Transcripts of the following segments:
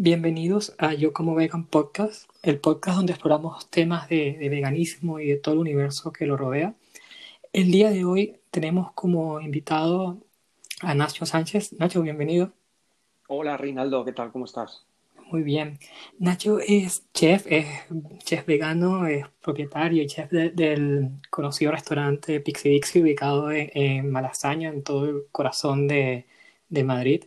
Bienvenidos a Yo como Vegan Podcast, el podcast donde exploramos temas de, veganismo y de todo el universo que lo rodea. El día de hoy tenemos como invitado a Nacho Sánchez. Nacho, bienvenido. Hola Reinaldo, ¿qué tal? ¿Cómo estás? Muy bien. Nacho es chef, es chef vegano, es propietario y chef del conocido restaurante Pixie Dixie ubicado en, Malasaña, en todo el corazón de, de Madrid.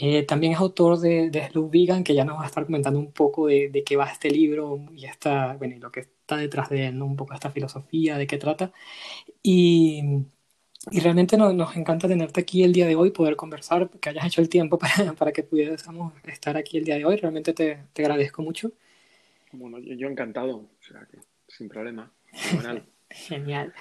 Eh, también es autor de, de Slow Vegan, que ya nos va a estar comentando un poco de, de qué va este libro y, esta, bueno, y lo que está detrás de él, ¿no? un poco esta filosofía, de qué trata. Y, y realmente nos, nos, encanta tenerte aquí el día de hoy, poder conversar, que hayas hecho el tiempo para, para que pudiésemos estar aquí el día de hoy. Realmente te, te agradezco mucho. Bueno, yo, yo encantado, o sea, que sin problema. Genial.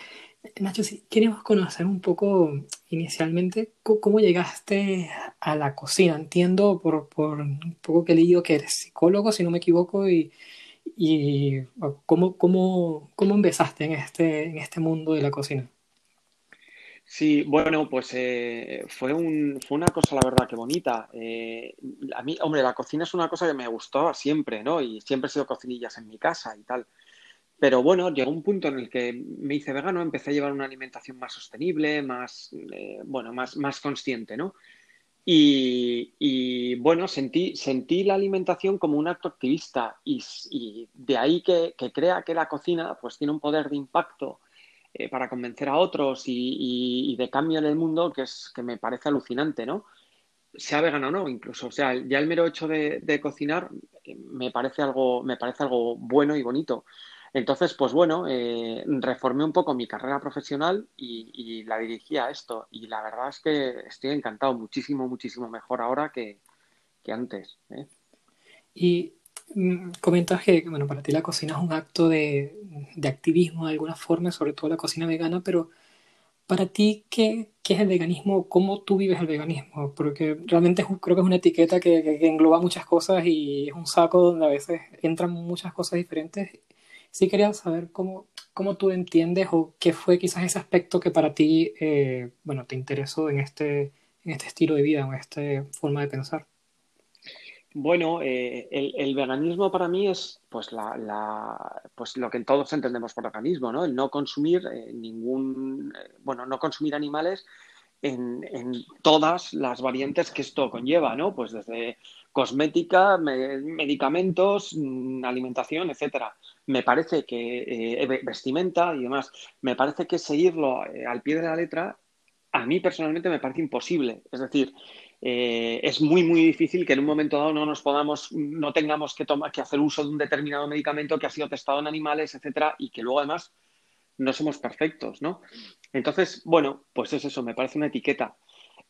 Nacho, si queremos conocer un poco inicialmente cómo llegaste a la cocina. Entiendo por, por un poco que he leído que eres psicólogo, si no me equivoco, y, y cómo, cómo, cómo empezaste en este, en este mundo de la cocina. Sí, bueno, pues eh, fue, un, fue una cosa, la verdad, que bonita. Eh, a mí, hombre, la cocina es una cosa que me gustó siempre, ¿no? Y siempre he sido cocinillas en mi casa y tal. Pero bueno, llegó un punto en el que me hice vegano, empecé a llevar una alimentación más sostenible, más, eh, bueno, más, más consciente, ¿no? Y, bueno, sentí, sentí la alimentación como un acto activista y, de ahí que, crea que la cocina pues tiene un poder de impacto eh, para convencer a otros y, de cambio en el mundo que, es, que me parece alucinante, ¿no? Sea vegano o no, incluso. O sea, ya el mero hecho de, de cocinar eh, me parece algo, me parece algo bueno y bonito. Entonces, pues bueno, eh, reformé un poco mi carrera profesional y, la dirigí a esto. Y la verdad es que estoy encantado, muchísimo, muchísimo mejor ahora que, antes. ¿eh? Y mm, comentas que, bueno, para ti la cocina es un acto de, activismo de alguna forma, sobre todo la cocina vegana, pero para ti, ¿qué, es el veganismo? ¿Cómo tú vives el veganismo? Porque realmente creo que es una etiqueta que, que engloba muchas cosas y es un saco donde a veces entran muchas cosas diferentes sí quería saber cómo, cómo tú entiendes o qué fue quizás ese aspecto que para ti, eh, bueno, te interesó en este, en este estilo de vida, en esta forma de pensar. Bueno, eh, el, veganismo para mí es pues, la, pues lo que todos entendemos por veganismo, ¿no? El no consumir eh, ningún, bueno, no consumir animales en, en, todas las variantes que esto conlleva, ¿no? Pues desde cosmética, medicamentos, mm, alimentación, etcétera. Me parece que eh, vestimenta y demás, me parece que seguirlo eh, al pie de la letra, a mí personalmente me parece imposible. Es decir, eh, es muy, muy difícil que en un momento dado no nos podamos, no tengamos que, tomar, que hacer uso de un determinado medicamento que ha sido testado en animales, etcétera, y que luego además no somos perfectos, ¿no? Entonces, bueno, pues es eso, me parece una etiqueta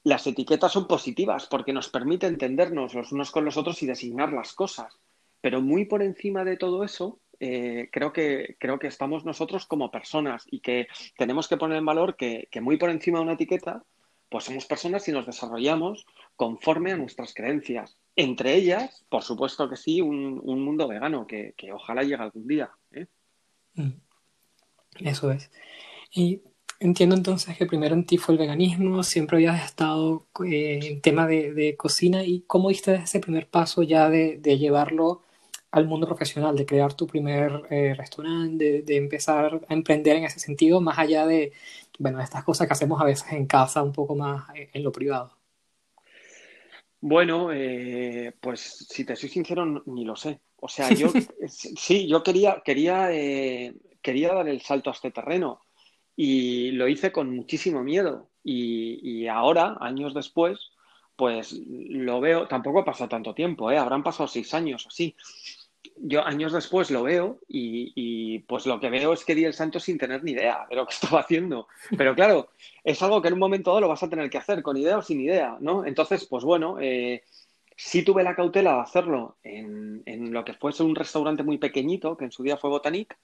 las etiquetas son positivas porque nos permite entendernos los unos con los otros y designar las cosas. Pero muy por encima de todo eso, eh, creo, que, creo que estamos nosotros como personas y que tenemos que poner en valor que, muy por encima de una etiqueta, pues somos personas y nos desarrollamos conforme a nuestras creencias. Entre ellas, por supuesto que sí, un, mundo vegano que, ojalá llegue algún día. ¿eh? Mm. Eso es. Y Entiendo entonces que primero en ti fue el veganismo, siempre habías estado eh, en tema de, cocina y cómo diste ese primer paso ya de, llevarlo al mundo profesional, de crear tu primer eh, restaurante, de, empezar a emprender en ese sentido, más allá de, bueno, estas cosas que hacemos a veces en casa, un poco más en, lo privado. Bueno, eh, pues si te soy sincero, ni lo sé. O sea, yo sí, yo quería, quería, quería dar el salto a este terreno y lo hice con muchísimo miedo. Y, ahora, años después, pues lo veo, tampoco ha pasado tanto tiempo, ¿eh? habrán pasado seis años así. Yo años después lo veo y, pues lo que veo es que di el santo sin tener ni idea de lo que estaba haciendo. Pero claro, es algo que en un momento dado lo vas a tener que hacer, con idea o sin idea, ¿no? Entonces, pues bueno, eh, sí tuve la cautela de hacerlo en, en, lo que fuese un restaurante muy pequeñito, que en su día fue Botanic,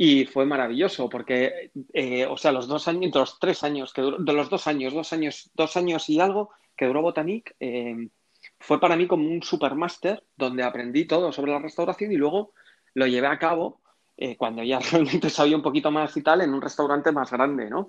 y fue maravilloso porque, eh, o sea, los dos años, los tres años que duró, de los dos años, dos años, dos años y algo que duró Botanic, eh, fue para mí como un supermáster donde aprendí todo sobre la restauración y luego lo llevé a cabo eh, cuando ya realmente sabía un poquito más y tal en un restaurante más grande, ¿no?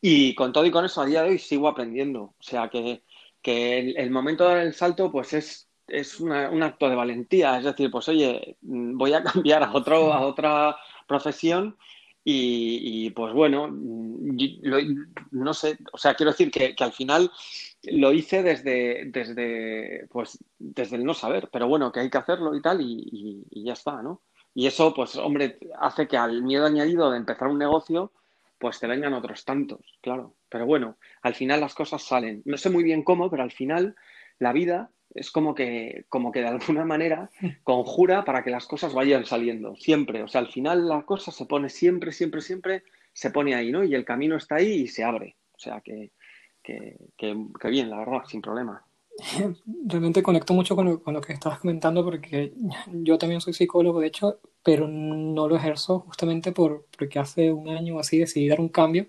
Y con todo y con eso a día de hoy sigo aprendiendo. O sea que, que el, el momento del salto pues es es un acto de valentía, es decir, pues oye, voy a cambiar a, otro, a otra profesión y, pues bueno, no sé, o sea, quiero decir que, al final lo hice desde, desde, pues, desde el no saber, pero bueno, que hay que hacerlo y tal y, y ya está, ¿no? Y eso, pues hombre, hace que al miedo añadido de empezar un negocio, pues te vengan otros tantos, claro. Pero bueno, al final las cosas salen. No sé muy bien cómo, pero al final la vida es como que, como que de alguna manera conjura para que las cosas vayan saliendo, siempre. O sea, al final la cosa se pone siempre, siempre, siempre, se pone ahí, ¿no? Y el camino está ahí y se abre. O sea, que, que, que, bien, la verdad, sin problema. Realmente conecto mucho con lo, con lo, que estabas comentando porque yo también soy psicólogo, de hecho, pero no lo ejerzo justamente por, porque hace un año o así decidí dar un cambio.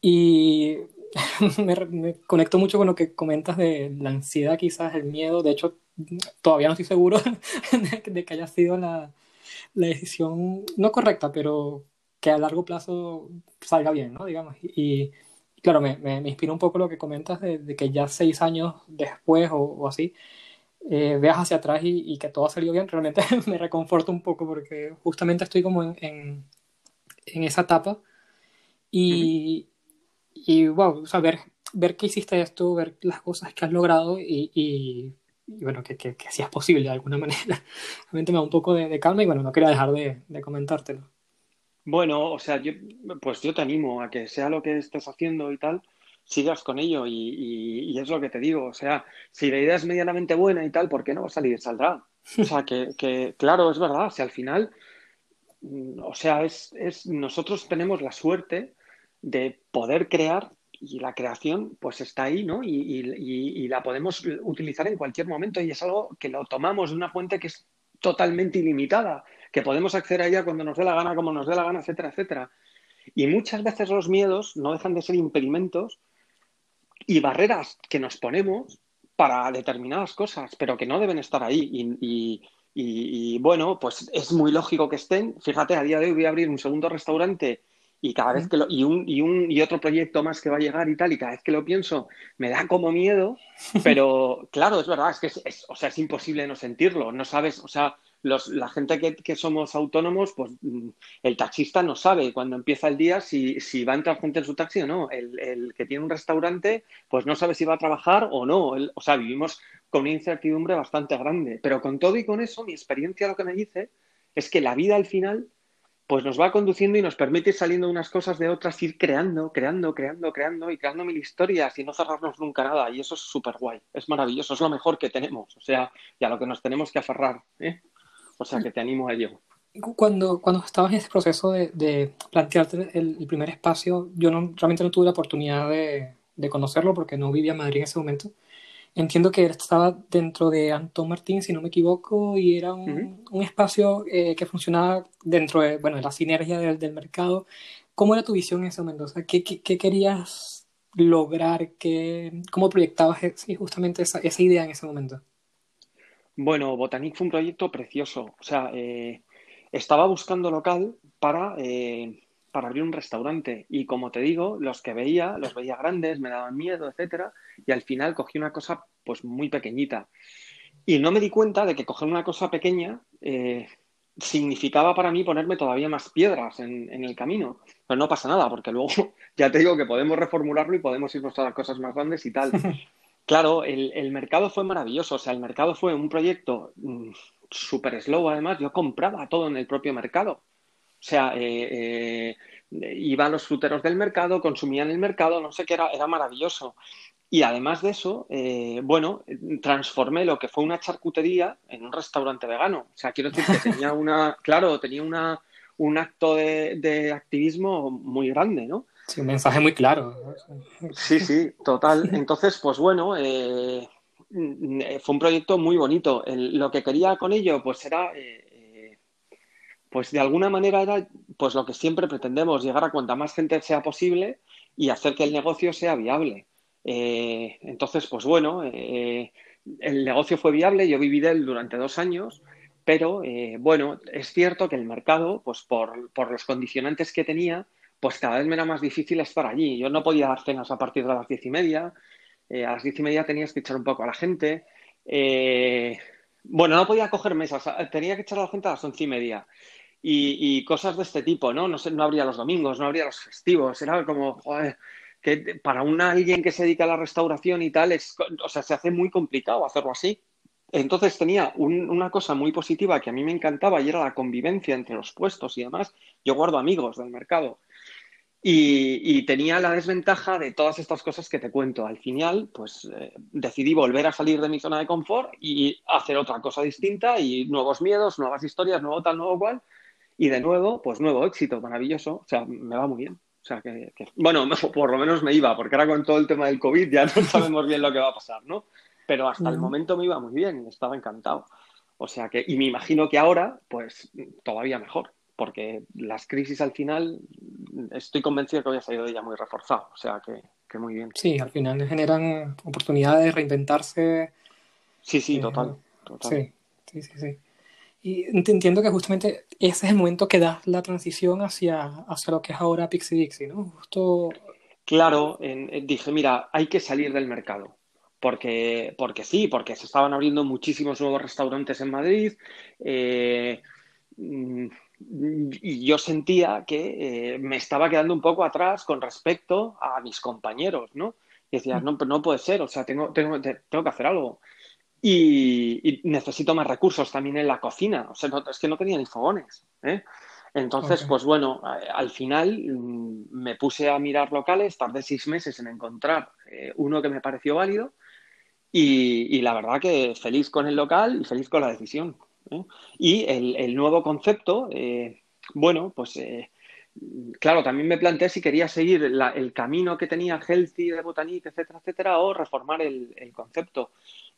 Y me, conecto mucho con lo que comentas de la ansiedad, quizás el miedo. De hecho, todavía no estoy seguro de, que haya sido la, la, decisión no correcta, pero que a largo plazo salga bien, ¿no? Digamos. Y, claro, me, me, inspira un poco lo que comentas de, que ya seis años después o, así, eh, veas hacia atrás y, que todo ha salido bien. Realmente me reconforta un poco porque justamente estoy como en, en, en esa etapa. Y, y wow, o sea, ver, ver que hiciste esto, ver las cosas que has logrado y, y, bueno, que, que, que es posible de alguna manera, realmente me da un poco de, calma y bueno, no quería dejar de, de, comentártelo. Bueno, o sea, yo, pues yo te animo a que sea lo que estés haciendo y tal, sigas con ello y, y, es lo que te digo, o sea, si la idea es medianamente buena y tal, ¿por qué no va a salir? Saldrá. O sea, que, que claro, es verdad, si al final, mm, o sea, es, es, nosotros tenemos la suerte de poder crear y la creación pues está ahí, ¿no? Y, la podemos utilizar en cualquier momento y es algo que lo tomamos de una fuente que es totalmente ilimitada, que podemos acceder a ella cuando nos dé la gana, como nos dé la gana, etcétera, etcétera. Y muchas veces los miedos no dejan de ser impedimentos y barreras que nos ponemos para determinadas cosas, pero que no deben estar ahí. Y, y, bueno, pues es muy lógico que estén. Fíjate, a día de hoy voy a abrir un segundo restaurante y cada vez que lo, y un, y un y otro proyecto más que va a llegar y tal, y cada vez que lo pienso me da como miedo, pero claro, es verdad, es que es, o sea, es imposible no sentirlo, no sabes, o sea, los, la gente que, que, somos autónomos, pues mm, el taxista no sabe cuando empieza el día si, si va a entrar gente en su taxi o no. El, el, que tiene un restaurante, pues no sabe si va a trabajar o no. o sea, vivimos con una incertidumbre bastante grande. Pero con todo y con eso, mi experiencia lo que me dice es que la vida al final pues nos va conduciendo y nos permite ir saliendo unas cosas de otras, ir creando, creando, creando, creando y creando mil historias y no cerrarnos nunca nada. Y eso es súper guay, es maravilloso, es lo mejor que tenemos, o sea, y a lo que nos tenemos que aferrar. ¿eh? O sea, que te animo a ello. Cuando, cuando estabas en ese proceso de, plantearte el, primer espacio, yo no, realmente no tuve la oportunidad de, de conocerlo porque no vivía en Madrid en ese momento. Entiendo que estaba dentro de Antón Martín, si no me equivoco, y era un, un espacio eh, que funcionaba dentro de, bueno, de la sinergia del, del, mercado. ¿Cómo era tu visión en ese momento? O sea, ¿qué, qué, qué querías lograr? ¿Qué, ¿Cómo proyectabas sí, justamente esa, esa, idea en ese momento? Bueno, Botanic fue un proyecto precioso. O sea, eh, estaba buscando local para... Eh, para abrir un restaurante. Y como te digo, los que veía, los veía grandes, me daban miedo, etcétera, y al final cogí una cosa pues muy pequeñita. Y no me di cuenta de que coger una cosa pequeña eh, significaba para mí ponerme todavía más piedras en, el camino. Pero no pasa nada, porque luego ya te digo que podemos reformularlo y podemos irnos a las cosas más grandes y tal. Claro, el, el mercado fue maravilloso. O sea, el mercado fue un proyecto mm, súper slow, además. Yo compraba todo en el propio mercado. O sea, eh, eh, iban los fruteros del mercado, consumían el mercado, no sé qué, era, era maravilloso. Y además de eso, eh, bueno, transformé lo que fue una charcutería en un restaurante vegano. O sea, quiero decir que tenía una, claro, tenía una, un acto de, de activismo muy grande, ¿no? Sí, un mensaje muy claro. Sí, sí, total. Entonces, pues bueno, eh, fue un proyecto muy bonito. El, lo que quería con ello, pues era eh, pues de alguna manera era pues lo que siempre pretendemos, llegar a cuanta más gente sea posible y hacer que el negocio sea viable. Eh, entonces, pues bueno, eh, el negocio fue viable, yo viví de él durante dos años, pero eh, bueno, es cierto que el mercado, pues por, por, los condicionantes que tenía, pues cada vez me era más difícil estar allí. Yo no podía dar cenas a partir de las diez y media, a las diez y media tenías que echar un poco a la gente, Eh, bueno, no podía coger mesas, tenía que echar a la gente a las once y media. Y, cosas de este tipo, ¿no? No, sé, no habría los domingos, no habría los festivos, era como, joder, que para un alguien que se dedica a la restauración y tal, es, o sea, se hace muy complicado hacerlo así. Entonces tenía una cosa muy positiva que a mí me encantaba y era la convivencia entre los puestos y demás. Yo guardo amigos del mercado. Y, tenía la desventaja de todas estas cosas que te cuento. Al final, pues eh, decidí volver a salir de mi zona de confort y hacer otra cosa distinta y nuevos miedos, nuevas historias, nuevo tal, nuevo cual. Y de nuevo, pues nuevo éxito, maravilloso. O sea, me va muy bien. O sea, que, bueno, por lo menos me iba, porque ahora con todo el tema del COVID ya no sabemos bien lo que va a pasar, ¿no? Pero hasta el momento me iba muy bien, estaba encantado. O sea que, y me imagino que ahora, pues todavía mejor porque las crisis al final estoy convencido que voy a salir de ella muy reforzado, o sea que, muy bien. Sí, al final generan oportunidades de reinventarse. Sí, sí, eh, total, Sí, sí, sí, Y entiendo que justamente ese es el momento que da la transición hacia, hacia lo que es ahora Pixie Dixie, ¿no? Justo... Claro, dije, mira, hay que salir del mercado. Porque, porque sí, porque se estaban abriendo muchísimos nuevos restaurantes en Madrid. Eh, mm, y yo sentía que eh, me estaba quedando un poco atrás con respecto a mis compañeros, ¿no? Y decía, no, no puede ser, o sea, tengo, tengo, tengo que hacer algo. Y, necesito más recursos también en la cocina, o sea, es que no tenía ni fogones, ¿eh? Entonces, pues bueno, al final mm, me puse a mirar locales, tardé seis meses en encontrar eh, uno que me pareció válido y, y la verdad que feliz con el local y feliz con la decisión. Y el, nuevo concepto, eh, bueno, pues eh, claro, también me planteé si quería seguir el camino que tenía Healthy de Botanique, etcétera, etcétera, o reformar el, concepto.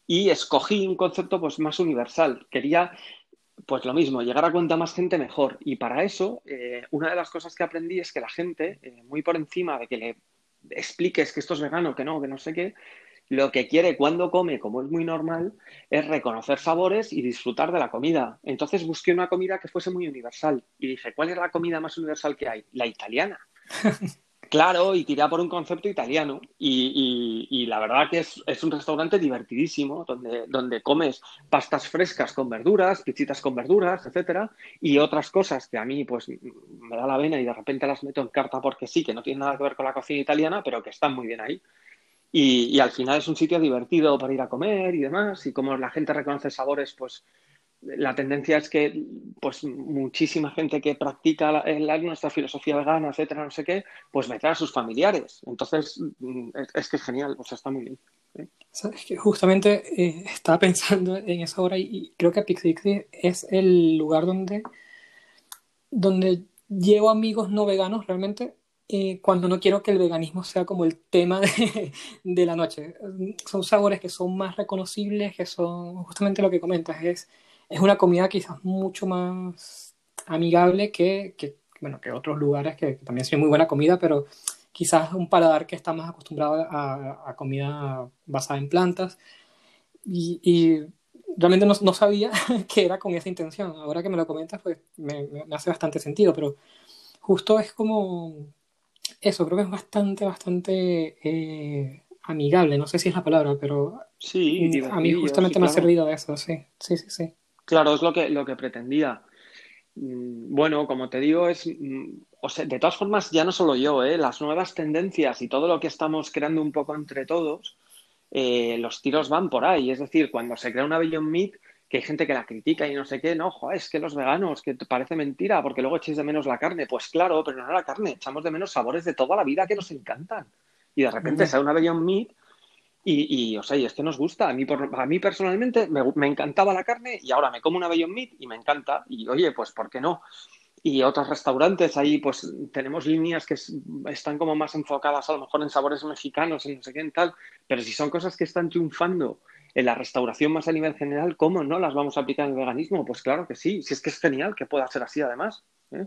Y escogí un concepto pues más universal. Quería pues lo mismo, llegar a cuenta más gente mejor. Y para eso, eh, una de las cosas que aprendí es que la gente, muy por encima de que le expliques que esto es vegano, que no, que no sé qué, lo que quiere cuando come, como es muy normal, es reconocer sabores y disfrutar de la comida. Entonces busqué una comida que fuese muy universal y dije, ¿cuál es la comida más universal que hay? La italiana. claro, y tiré por un concepto italiano. Y, la verdad que es, un restaurante divertidísimo, donde, donde comes pastas frescas con verduras, pizzitas con verduras, etcétera, y otras cosas que a mí pues me da la vena y de repente las meto en carta porque sí, que no tienen nada que ver con la cocina italiana, pero que están muy bien ahí. Y, al final es un sitio divertido para ir a comer y demás. Y como la gente reconoce sabores, pues la tendencia es que pues muchísima gente que practica la, nuestra filosofía vegana, etcétera, no sé qué, pues me trae a sus familiares. Entonces, mm, es, que es genial, o sea, está muy bien. ¿Sabes que justamente eh, estaba pensando en esa hora y creo que Pixie es el lugar donde, donde llevo amigos no veganos realmente eh, cuando no quiero que el veganismo sea como el tema de, de, la noche. Son sabores que son más reconocibles, que son justamente lo que comentas, es, es una comida quizás mucho más amigable que, que bueno, que otros lugares que, también son muy buena comida, pero quizás un paladar que está más acostumbrado a, a comida basada en plantas. Y, y realmente no, no, sabía que era con esa intención. Ahora que me lo comentas, pues me, me hace bastante sentido, pero justo es como eso, creo que es bastante, bastante eh, amigable, no sé si es la palabra, pero sí, a mí justamente me ha servido de eso, sí, sí, sí, sí. Claro, es lo que, lo que pretendía. Mm, bueno, como te digo, es, mm, o sea, de todas formas, ya no solo yo, ¿eh? las nuevas tendencias y todo lo que estamos creando un poco entre todos, eh, los tiros van por ahí. Es decir, cuando se crea una Beyond Meat, que hay gente que la critica y no sé qué, no, joder, es que los veganos, que te parece mentira, porque luego echéis de menos la carne. Pues claro, pero no la carne, echamos de menos sabores de toda la vida que nos encantan. Y de repente sale una Beyond Meat y, o sea, y es que nos gusta. A mí, por, a mí personalmente me, encantaba la carne y ahora me como una Beyond Meat y me encanta. Y oye, pues ¿por qué no? Y otros restaurantes ahí, pues tenemos líneas que están como más enfocadas a lo mejor en sabores mexicanos, en no sé qué, en tal. Pero si son cosas que están triunfando en la restauración más a nivel general, ¿cómo no las vamos a aplicar en el veganismo? Pues claro que sí, si es que es genial que pueda ser así además. ¿eh?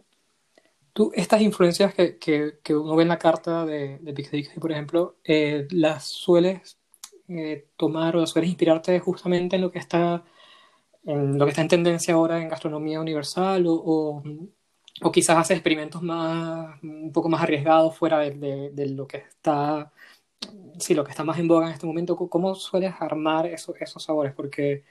Tú, estas influencias que, que, uno ve en la carta de, de Pixie por ejemplo, eh, ¿las sueles eh, tomar o sueles inspirarte justamente en lo que está en lo que está en tendencia ahora en gastronomía universal o, o, quizás haces experimentos más un poco más arriesgados fuera de, de, de lo que está sí, lo que está más en boga en este momento, ¿cómo sueles armar esos sabores? Porque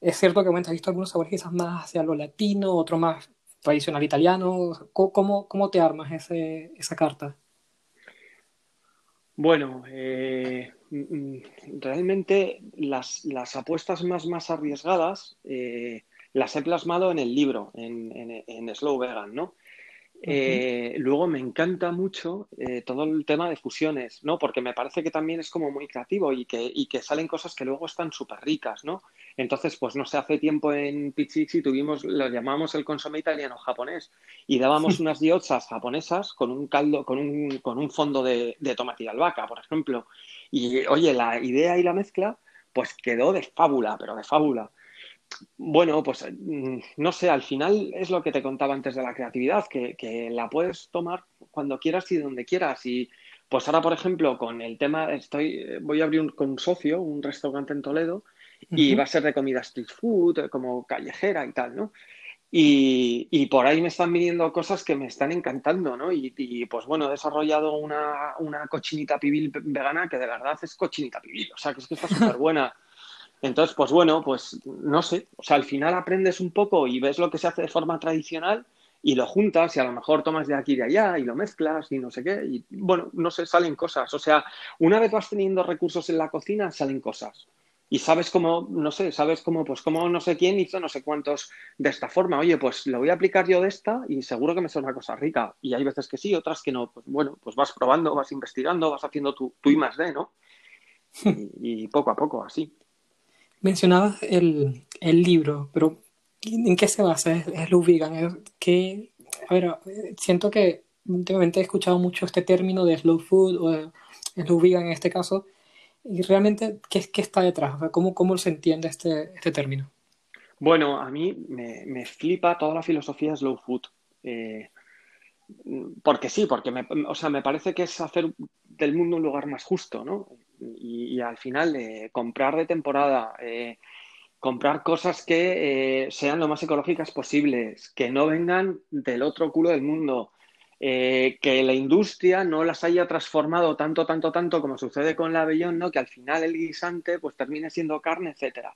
es cierto que bueno, has visto algunos sabores quizás más hacia lo latino, otro más tradicional italiano. ¿Cómo, cómo te armas ese, esa carta? Bueno, eh, mm, realmente las, las, apuestas más, más arriesgadas eh, las he plasmado en el libro, en, en, en Slow Vegan, ¿no? Eh, luego me encanta mucho eh, todo el tema de fusiones, ¿no? Porque me parece que también es como muy creativo y que, y que salen cosas que luego están súper ricas, ¿no? Entonces, pues no sé, hace tiempo en Pichixi tuvimos, lo llamamos el consomé italiano japonés y dábamos unas diotsas japonesas con un caldo, con un, con un fondo de, de tomate y albahaca, por ejemplo. Y oye, la idea y la mezcla, pues quedó de fábula, pero de fábula. Bueno, pues mm, no sé, al final es lo que te contaba antes de la creatividad, que, la puedes tomar cuando quieras y donde quieras. Y pues ahora, por ejemplo, con el tema, estoy, voy a abrir un, con un socio un restaurante en Toledo y va a ser de comida street food, como callejera y tal, ¿no? Y, por ahí me están viniendo cosas que me están encantando, ¿no? Y, pues bueno, he desarrollado una, una, cochinita pibil vegana que de verdad es cochinita pibil, o sea, que es que está súper buena. Entonces, pues bueno, pues no sé, o sea, al final aprendes un poco y ves lo que se hace de forma tradicional y lo juntas y a lo mejor tomas de aquí y de allá y lo mezclas y no sé qué. Y bueno, no sé, salen cosas. O sea, una vez vas teniendo recursos en la cocina, salen cosas. Y sabes cómo, no sé, sabes cómo, pues cómo no sé quién hizo no sé cuántos de esta forma. Oye, pues lo voy a aplicar yo de esta y seguro que me sale una cosa rica. Y hay veces que sí, otras que no. Pues bueno, pues vas probando, vas investigando, vas haciendo tu, tu I más D, ¿no? y poco a poco, así. Mencionabas el, el libro, pero ¿en qué se basa? ¿Es, es vegan? que, a ver, siento que últimamente he escuchado mucho este término de slow food o slow vegan en este caso, y realmente, ¿qué, qué está detrás? ¿cómo, ¿Cómo se entiende este, este término? Bueno, a mí me, me flipa toda la filosofía slow food. Eh, porque sí, porque me, o sea, me parece que es hacer del mundo un lugar más justo, ¿no? y, al final eh, comprar de temporada, eh, comprar cosas que sean lo más ecológicas posibles, que no vengan del otro culo del mundo, que la industria no las haya transformado tanto, tanto, tanto como sucede con la avellón, ¿no? que al final el guisante pues termine siendo carne, etcétera.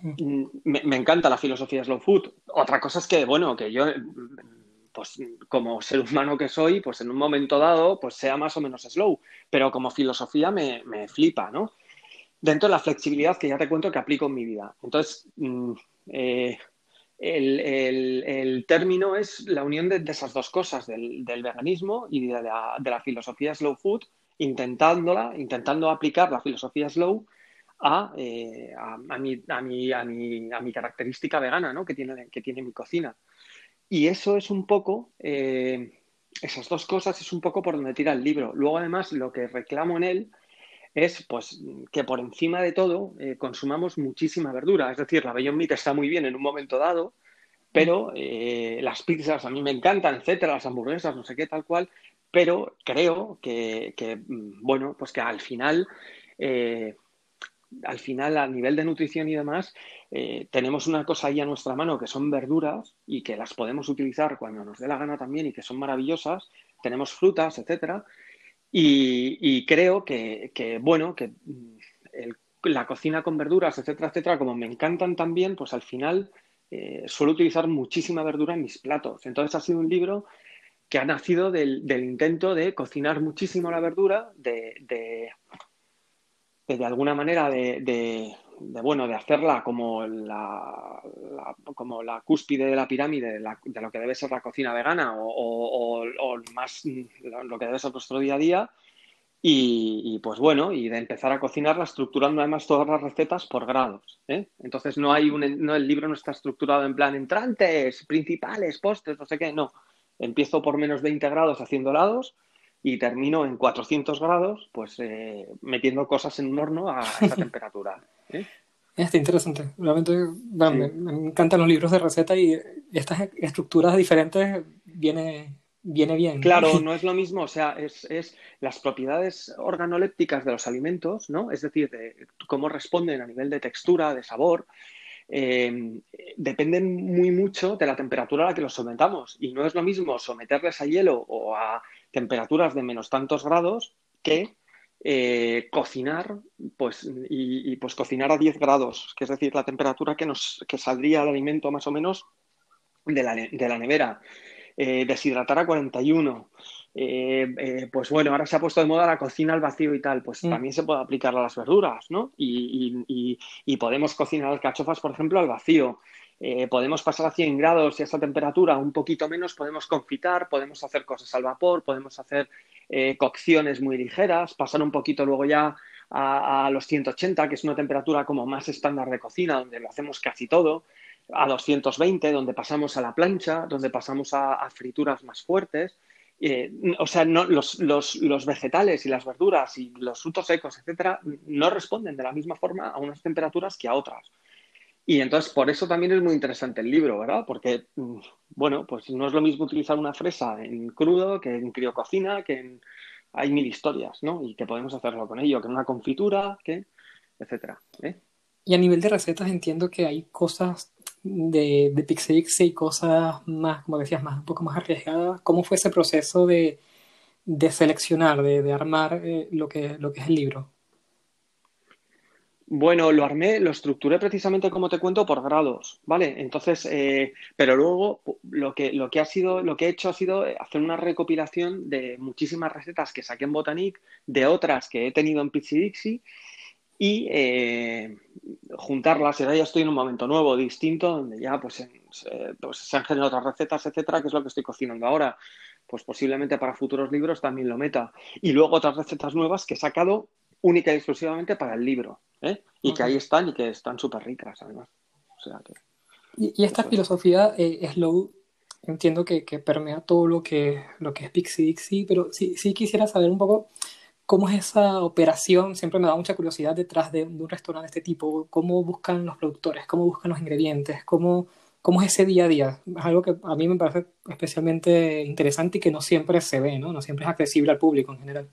Mm. Me, me, encanta la filosofía slow food. Otra cosa es que, bueno, que yo pues como ser humano que soy, pues en un momento dado, pues sea más o menos slow, pero como filosofía me, flipa, ¿no? Dentro de la flexibilidad que ya te cuento que aplico en mi vida. Entonces, mm, eh, el, término es la unión de, esas dos cosas, del, veganismo y de la, filosofía slow food, intentándola, intentando aplicar la filosofía slow a, eh, mi, a, mi, a, mi, característica vegana ¿no? que, tiene, que tiene mi cocina. Y eso es un poco, eh, esas dos cosas es un poco por donde tira el libro. Luego, además, lo que reclamo en él es pues que por encima de todo eh, consumamos muchísima verdura. Es decir, la Beyond Meat está muy bien en un momento dado, pero eh, las pizzas a mí me encantan, etcétera, las hamburguesas, no sé qué, tal cual, pero creo que, mm, bueno, pues que al final al final, a nivel de nutrición y demás, eh, tenemos una cosa ahí a nuestra mano que son verduras y que las podemos utilizar cuando nos dé la gana también y que son maravillosas. Tenemos frutas, etcétera. Y, creo que, bueno, que mm, la cocina con verduras, etcétera, etcétera, como me encantan también, pues al final eh, suelo utilizar muchísima verdura en mis platos. Entonces ha sido un libro que ha nacido del, intento de cocinar muchísimo la verdura, de de alguna manera de, bueno, de hacerla como la, como la cúspide de la pirámide de, lo que debe ser la cocina vegana o, más lo que debe ser nuestro día a día. Y, pues bueno, y de empezar a cocinarla estructurando además todas las recetas por grados. ¿eh? Entonces no hay un, no, el libro no está estructurado en plan entrantes, principales, postres, no sé qué, no. Empiezo por menos 20 grados haciendo helados y termino en 400 grados, pues eh, metiendo cosas en un horno a esa temperatura. ¿eh? Está interesante. Realmente me, encantan los libros de receta y estas estructuras diferentes viene, viene bien. Claro, no es lo mismo, o sea, es, es, las propiedades organolépticas de los alimentos, ¿no? Es decir, de cómo responden a nivel de textura, de sabor, eh, dependen muy mucho de la temperatura a la que los sometamos. Y no es lo mismo someterles a hielo o a temperaturas de menos tantos grados que eh, cocinar, pues, y, pues cocinar a 10 grados, que es decir, la temperatura que, nos, que saldría el alimento más o menos de la, de la nevera. Eh, deshidratar a 41. Eh, pues bueno, ahora se ha puesto de moda la cocina al vacío y tal, pues mm. también se puede aplicar a las verduras, ¿no? Y, y, y podemos cocinar alcachofas, por ejemplo, al vacío. Eh, podemos pasar a 100 grados y a esa temperatura un poquito menos, podemos confitar, podemos hacer cosas al vapor, podemos hacer eh, cocciones muy ligeras, pasar un poquito luego ya a, los 180, que es una temperatura como más estándar de cocina, donde lo hacemos casi todo, a 220, donde pasamos a la plancha, donde pasamos a, frituras más fuertes. Eh, o sea, los, los, vegetales y las verduras y los frutos secos, etcétera, no responden de la misma forma a unas temperaturas que a otras. Y entonces por eso también es muy interesante el libro, ¿verdad? Porque, mm, bueno, pues no es lo mismo utilizar una fresa en crudo que en criococina, que en... hay mil historias, ¿no? Y que podemos hacerlo con ello, que en una confitura, que, etcétera. ¿eh? Y a nivel de recetas entiendo que hay cosas de, de y cosas más, como decías, más, un poco más arriesgadas. ¿Cómo fue ese proceso de, de seleccionar, de, de armar eh, lo, que, lo que es el libro? Bueno, lo armé, lo estructuré precisamente como te cuento por grados, ¿vale? Entonces, eh, pero luego lo que, lo que ha sido, lo que he hecho ha sido hacer una recopilación de muchísimas recetas que saqué en Botanic, de otras que he tenido en Pizzi Dixie y eh, juntarlas. Y ahora ya estoy en un momento nuevo, distinto, donde ya pues, pues, se han generado otras recetas, etcétera, que es lo que estoy cocinando ahora. Pues posiblemente para futuros libros también lo meta. Y luego otras recetas nuevas que he sacado única y exclusivamente para el libro. ¿eh? Y que ahí están y que están súper ricas, además. y, esta filosofía eh, slow, entiendo que, permea todo lo que, lo que es Pixie Dixie, pero sí, sí quisiera saber un poco cómo es esa operación. Siempre me da mucha curiosidad detrás de, un restaurante de este tipo. ¿Cómo buscan los productores? ¿Cómo buscan los ingredientes? ¿Cómo, ¿Cómo es ese día a día? Es algo que a mí me parece especialmente interesante y que no siempre se ve, ¿no? No siempre es accesible al público en general.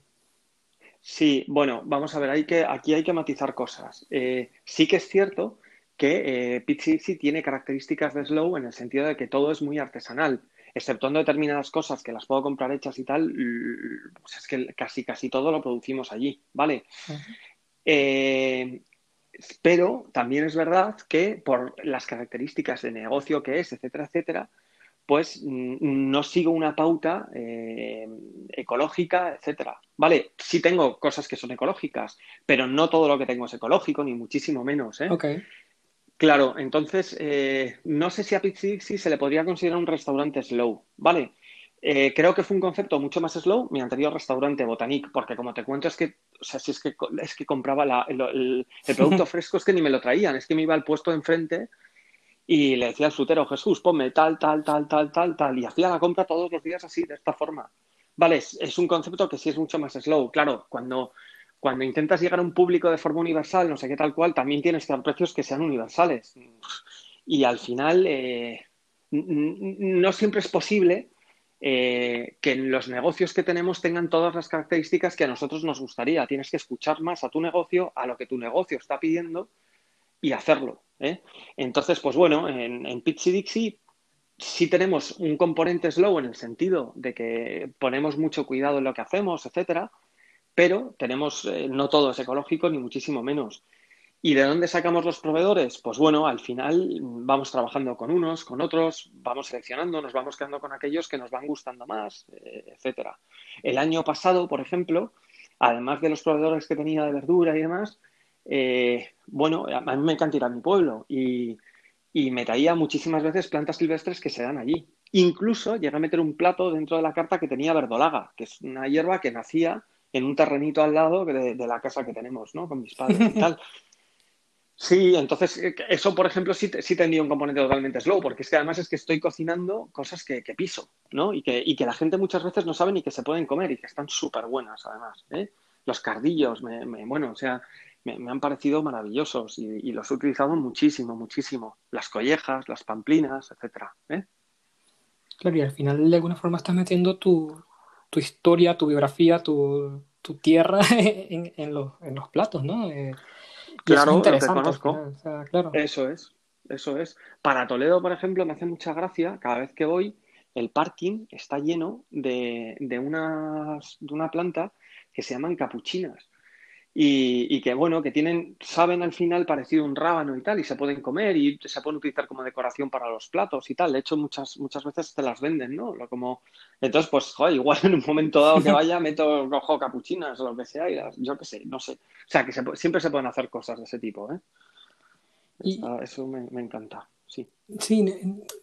Sí, bueno, vamos a ver, hay que, aquí hay que matizar cosas. Eh, sí que es cierto que eh, tiene características de slow en el sentido de que todo es muy artesanal, exceptuando determinadas cosas que las puedo comprar hechas y tal, pues es que casi casi todo lo producimos allí, ¿vale? Eh, pero también es verdad que por las características de negocio que es, etcétera, etcétera, pues no sigo una pauta eh, ecológica, etcétera. Vale, sí tengo cosas que son ecológicas, pero no todo lo que tengo es ecológico, ni muchísimo menos. ¿eh? Claro, entonces eh, no sé si a Pixie se le podría considerar un restaurante slow, ¿vale? Eh, creo que fue un concepto mucho más slow mi anterior restaurante Botanic, porque como te cuento es que, o sea, si es que es que compraba el, producto fresco es que ni me lo traían, es que me iba al puesto de enfrente y le decía al frutero, Jesús, ponme tal, tal, tal, tal, tal, tal, y hacía la compra todos los días así, de esta forma. Vale, es, un concepto que sí es mucho más slow. Claro, cuando, cuando intentas llegar a un público de forma universal, no sé qué tal cual, también tienes que dar precios que sean universales. Y al final, eh, no siempre es posible eh, que los negocios que tenemos tengan todas las características que a nosotros nos gustaría. Tienes que escuchar más a tu negocio, a lo que tu negocio está pidiendo y hacerlo. ¿Eh? Entonces, pues bueno, en, en Pizzi Dixie sí tenemos un componente slow en el sentido de que ponemos mucho cuidado en lo que hacemos, etcétera, pero tenemos, eh, no todo es ecológico, ni muchísimo menos. ¿Y de dónde sacamos los proveedores? Pues bueno, al final vamos trabajando con unos, con otros, vamos seleccionando, nos vamos quedando con aquellos que nos van gustando más, eh, etcétera. El año pasado, por ejemplo, además de los proveedores que tenía de verdura y demás, eh, bueno, a mí me encanta ir a mi pueblo y, me traía muchísimas veces plantas silvestres que se dan allí. Incluso llegué a meter un plato dentro de la carta que tenía verdolaga, que es una hierba que nacía en un terrenito al lado de, la casa que tenemos, ¿no? Con mis padres y tal. Sí, entonces eh, eso, por ejemplo, sí, sí tendría un componente totalmente slow, porque es que además es que estoy cocinando cosas que, piso, ¿no? Y que, y que, la gente muchas veces no sabe ni que se pueden comer y que están súper buenas, además. ¿eh? Los cardillos, me, bueno, o sea, me, han parecido maravillosos y, los he utilizado muchísimo, muchísimo. Las collejas, las pamplinas, etcétera. ¿eh? Claro, y al final de alguna forma estás metiendo tu, historia, tu biografía, tu, tierra en, los, platos, ¿no? Eh, claro, lo conozco. Eso es, eso es. Para Toledo, por ejemplo, me hace mucha gracia, cada vez que voy, el parking está lleno de, de, unas, de una planta que se llaman capuchinas y, que bueno, que tienen, saben al final parecido un rábano y tal, y se pueden comer y se pueden utilizar como decoración para los platos y tal. De hecho, muchas, muchas veces te las venden, ¿no? Como, entonces, pues, joder, igual en un momento dado que vaya, meto rojo capuchinas o lo que sea, y las, yo qué sé, no sé. O sea, que siempre se pueden hacer cosas de ese tipo, ¿eh? eso me, encanta, sí. Sí,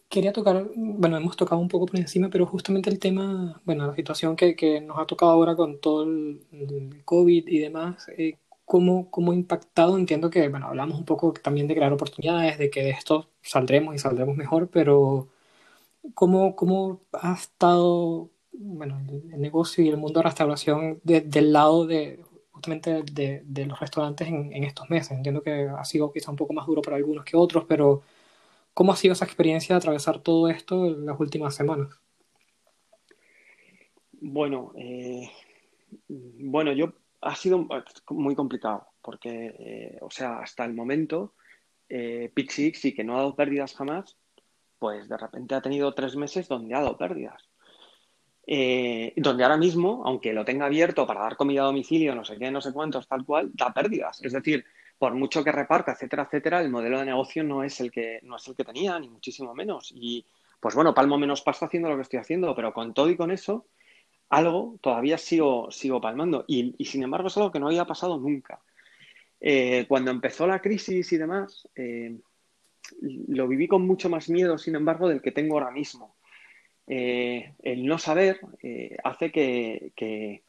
quería tocar, bueno, hemos tocado un poco por encima, pero justamente el tema, bueno, la situación que, que nos ha tocado ahora con todo el, COVID y demás, eh, ¿cómo, ¿cómo, ha impactado? Entiendo que, bueno, hablamos un poco también de crear oportunidades, de que de esto saldremos y saldremos mejor, pero ¿cómo, cómo ha estado, bueno, el, negocio y el mundo de restauración del lado de justamente de, de los restaurantes en, en, estos meses. Entiendo que ha sido quizá un poco más duro para algunos que otros, pero ¿cómo ha sido esa experiencia de atravesar todo esto en las últimas semanas? Bueno, eh, bueno, yo ha sido muy complicado porque, eh, o sea, hasta el momento, eh, Pixix sí que no ha dado pérdidas jamás, pues de repente ha tenido tres meses donde ha dado pérdidas. Eh, donde ahora mismo, aunque lo tenga abierto para dar comida a domicilio, no sé qué, no sé cuántos, tal cual, da pérdidas. Es decir, por mucho que reparta, etcétera, etcétera, el modelo de negocio no es el que, no es el que tenía, ni muchísimo menos. Y pues bueno, palmo menos pasta haciendo lo que estoy haciendo, pero con todo y con eso, algo todavía sigo, sigo palmando. Y, sin embargo es algo que no había pasado nunca. Eh, cuando empezó la crisis y demás, eh, lo viví con mucho más miedo, sin embargo, del que tengo ahora mismo. Eh, el no saber hace que,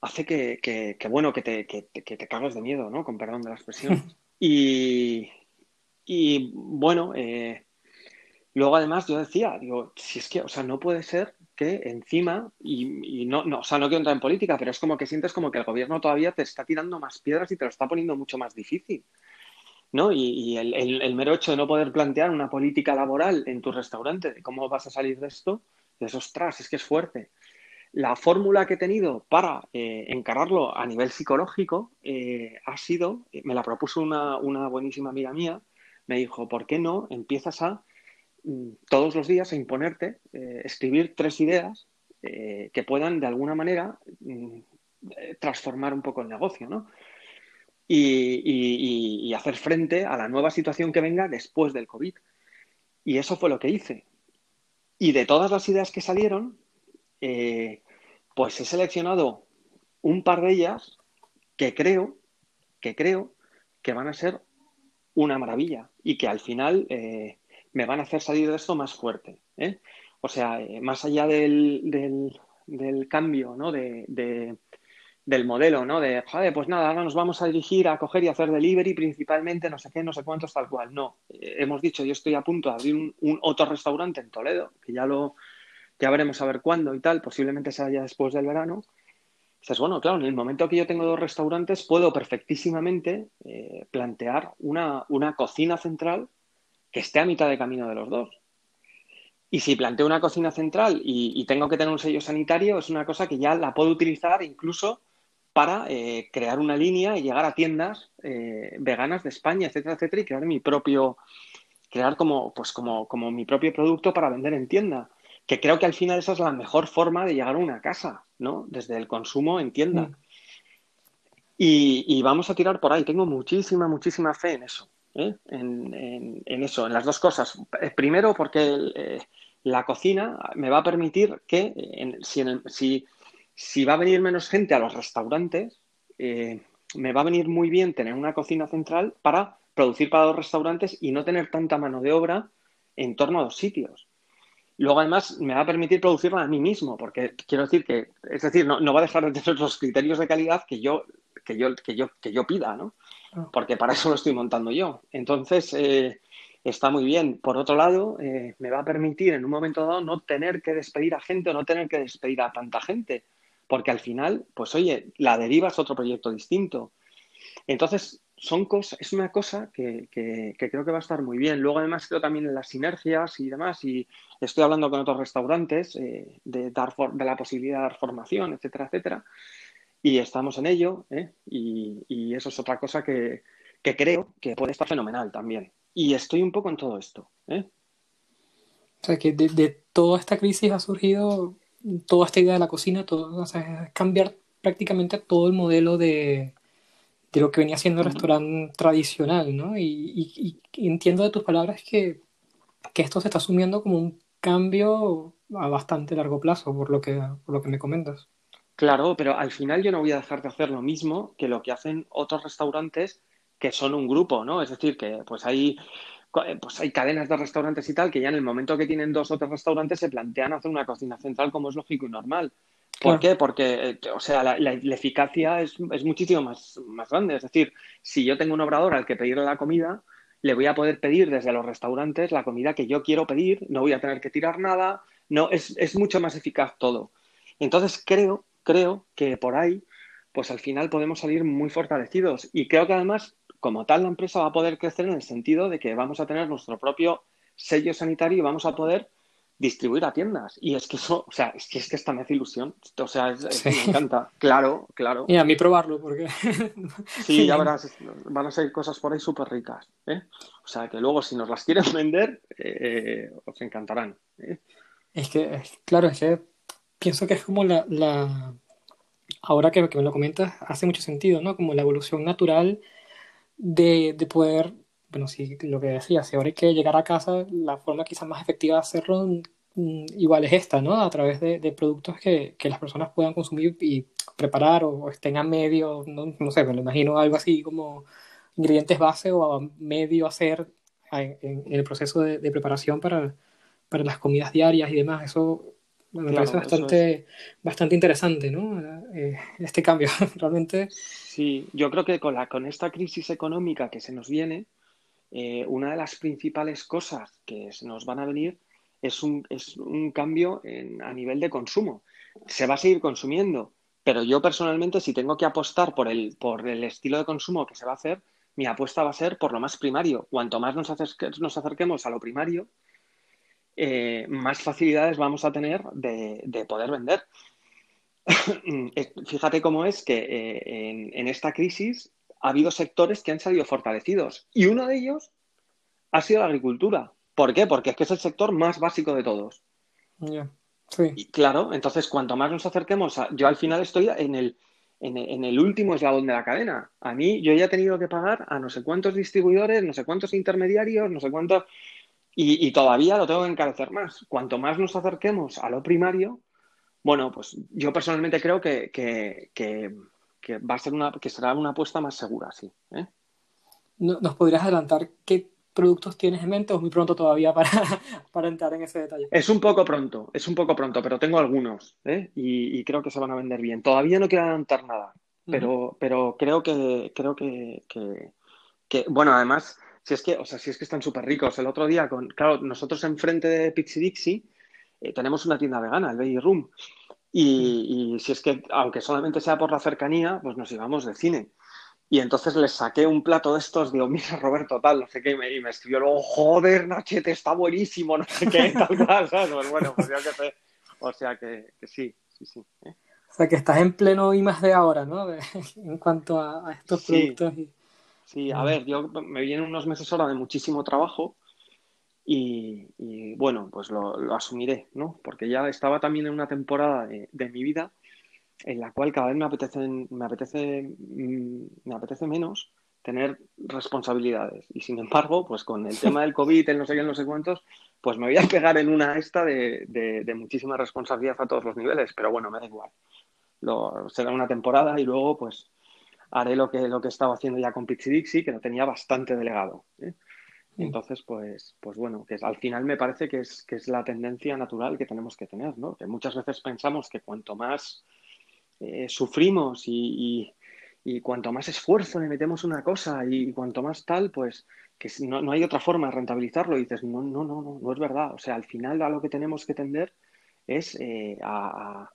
hace que, bueno, que te, que, te cagas de miedo, ¿no? Con perdón de la expresión. y, y bueno, eh, luego además yo decía, digo, si es que, o sea, no puede ser que encima, y, y no, no, o sea, no quiero entrar en política, pero es como que sientes como que el gobierno todavía te está tirando más piedras y te lo está poniendo mucho más difícil. ¿no? Y, el, mero hecho de no poder plantear una política laboral en tu restaurante, de cómo vas a salir de esto, de esos ostras, es que es fuerte. La fórmula que he tenido para eh, encararlo a nivel psicológico eh, ha sido, me la propuso una, buenísima amiga mía, me dijo, ¿por qué no empiezas a mm, todos los días a imponerte, eh, escribir tres ideas que puedan de alguna manera mm, transformar un poco el negocio, ¿no? y, hacer frente a la nueva situación que venga después del COVID. Y eso fue lo que hice. Y de todas las ideas que salieron, eh, pues he seleccionado un par de ellas que creo, que creo que van a ser una maravilla y que al final eh, me van a hacer salir de esto más fuerte. ¿eh? O sea, más allá del, del, cambio ¿no? de, del modelo, ¿no? De, joder, pues nada, ahora nos vamos a dirigir a coger y hacer delivery principalmente, no sé qué, no sé cuántos, tal cual. No, hemos dicho, yo estoy a punto de abrir un, otro restaurante en Toledo, que ya lo, ya veremos a ver cuándo y tal, posiblemente sea ya después del verano. Dices, bueno, claro, en el momento que yo tengo dos restaurantes, puedo perfectísimamente eh, plantear una, una cocina central que esté a mitad de camino de los dos. Y si planteo una cocina central y, tengo que tener un sello sanitario, es una cosa que ya la puedo utilizar incluso para eh, crear una línea y llegar a tiendas eh, veganas de España, etcétera, etcétera, y crear mi propio, crear como, pues como, como mi propio producto para vender en tienda. Que creo que al final esa es la mejor forma de llegar a una casa, ¿no? Desde el consumo en tienda. Mm. Y, vamos a tirar por ahí. Tengo muchísima, muchísima fe en eso. ¿eh? En, eso, en las dos cosas. Primero, porque la cocina me va a permitir que si, en el, si si va a venir menos gente a los restaurantes, eh, me va a venir muy bien tener una cocina central para producir para los restaurantes y no tener tanta mano de obra en torno a dos sitios. Luego, además, me va a permitir producirla a mí mismo, porque quiero decir que, es decir, no, va a dejar de tener los criterios de calidad que yo, que yo, que yo, que yo pida, ¿no? Ah. Porque para eso lo estoy montando yo. Entonces, eh, está muy bien. Por otro lado, eh, me va a permitir en un momento dado no tener que despedir a gente o no tener que despedir a tanta gente porque al final, pues oye, la deriva es otro proyecto distinto. Entonces, son cosas, es una cosa que, creo que va a estar muy bien. Luego, además, creo también en las sinergias y demás, y estoy hablando con otros restaurantes eh, de, dar de la posibilidad de dar formación, etcétera, etcétera. Y estamos en ello, ¿eh? y, eso es otra cosa que, creo que puede estar fenomenal también. Y estoy un poco en todo esto. ¿eh? O sea, que de, de toda esta crisis ha surgido toda esta idea de la cocina, todo, o sea, cambiar prácticamente todo el modelo de, de lo que venía siendo el restaurante tradicional, ¿no? Y, entiendo de tus palabras que, que, esto se está asumiendo como un cambio a bastante largo plazo, por lo que, por lo que me comentas. Claro, pero al final yo no voy a dejar de hacer lo mismo que lo que hacen otros restaurantes que son un grupo, ¿no? Es decir, que pues hay pues hay cadenas de restaurantes y tal que ya en el momento que tienen dos o tres restaurantes se plantean hacer una cocina central como es lógico y normal. ¿Por qué? Porque, eh, o sea, la, eficacia es, muchísimo más, más, grande. Es decir, si yo tengo un obrador al que pedirle la comida, le voy a poder pedir desde los restaurantes la comida que yo quiero pedir, no voy a tener que tirar nada, no, es, es mucho más eficaz todo. Entonces creo, creo que por ahí, pues al final podemos salir muy fortalecidos. Y creo que además, como tal, la empresa va a poder crecer en el sentido de que vamos a tener nuestro propio sello sanitario y vamos a poder distribuir a tiendas. Y es que eso, o sea, es que, es que esta me hace ilusión. O sea, me encanta. Claro, claro. Y a mí probarlo, porque. sí, ya verás, van a ser cosas por ahí súper ricas. ¿eh? O sea, que luego si nos las quieren vender, eh, os encantarán. ¿eh? Es que, claro, es que pienso que es como la. la... Ahora que, me lo comentas, hace mucho sentido, ¿no? Como la evolución natural de, de poder bueno, sí, lo que decía, si ahora hay que llegar a casa, la forma quizás más efectiva de hacerlo mm, igual es esta, ¿no? A través de, productos que, que, las personas puedan consumir y preparar o, estén a medio, no, no, sé, me lo imagino algo así como ingredientes base o a medio hacer en, el proceso de, preparación para, para, las comidas diarias y demás. Eso me parece bastante, bastante interesante, ¿no? Eh, este cambio, realmente. Sí, yo creo que con, la, con esta crisis económica que se nos viene, eh, una de las principales cosas que nos van a venir es un, es un cambio a nivel de consumo. Se va a seguir consumiendo, pero yo personalmente, si tengo que apostar por el, por el estilo de consumo que se va a hacer, mi apuesta va a ser por lo más primario. Cuanto más nos, acerquemos a lo primario, eh, más facilidades vamos a tener de, poder vender. Eh, fíjate cómo es que en, esta crisis ha habido sectores que han salido fortalecidos y uno de ellos ha sido la agricultura. ¿Por qué? Porque es que es el sector más básico de todos. Sí. Y claro, entonces cuanto más nos acerquemos, a, yo al final estoy en el, en, el último eslabón de la cadena. A mí yo ya he tenido que pagar a no sé cuántos distribuidores, no sé cuántos intermediarios, no sé cuántos... Y, todavía lo tengo que encarecer más. Cuanto más nos acerquemos a lo primario, bueno, pues yo personalmente creo que, que va a ser una, que será una apuesta más segura, sí. ¿eh? ¿Nos podrías adelantar qué productos tienes en mente o es muy pronto todavía para, para entrar en ese detalle? Es un poco pronto, es un poco pronto, pero tengo algunos ¿eh? y, creo que se van a vender bien. Todavía no quiero adelantar nada, pero, pero creo que, creo que, que, bueno, además, si es que, o sea, si es que están súper ricos. El otro día, con, claro, nosotros enfrente de Pixie Dixie eh, tenemos una tienda vegana, el Baby Room. Y, si es que, aunque solamente sea por la cercanía, pues nos íbamos de cine. Y entonces les saqué un plato de estos, digo, mira, Roberto, tal, no sé qué, y me, escribió luego, joder, Nachete, está buenísimo, no sé qué, tal cual, ¿sabes? Pues bueno, pues yo que sé. O sea que, sí, sí, sí. ¿eh? O sea que estás en pleno y más de ahora, ¿no? en cuanto a, estos productos. Sí, a ver, yo me vienen unos meses ahora de muchísimo trabajo y, bueno, pues lo, asumiré, ¿no? Porque ya estaba también en una temporada de, mi vida en la cual cada vez me apetece, me apetece, mm, me apetece menos tener responsabilidades. Y sin embargo, pues con el tema del COVID, el no sé qué, no sé cuántos, pues me voy a pegar en una esta de, de, muchísima responsabilidad a todos los niveles. Pero bueno, me da igual. Lo, será una temporada y luego pues haré lo que, lo que estaba haciendo ya con Pixie que lo tenía bastante delegado. ¿eh? Entonces, pues, pues bueno, que al final me parece que es, que es la tendencia natural que tenemos que tener, ¿no? Que muchas veces pensamos que cuanto más eh, sufrimos y, cuanto más esfuerzo le metemos una cosa y, cuanto más tal, pues que no, no, hay otra forma de rentabilizarlo. Y dices, no, no, no, no, no es verdad. O sea, al final a lo que tenemos que tender es eh, a,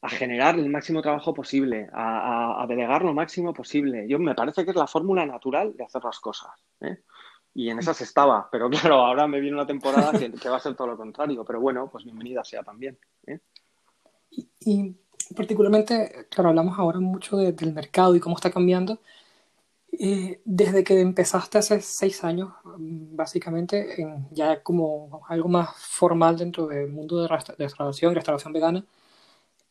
a, generar el máximo trabajo posible, a, a, delegar lo máximo posible. Yo me parece que es la fórmula natural de hacer las cosas. ¿eh? Y en esas estaba, pero claro, ahora me viene una temporada que, va a ser todo lo contrario, pero bueno, pues bienvenida sea también. ¿eh? Y, particularmente, claro, hablamos ahora mucho del mercado y cómo está cambiando. Eh, desde que empezaste hace seis años, básicamente, ya como algo más formal dentro del mundo de, restauración y restauración vegana,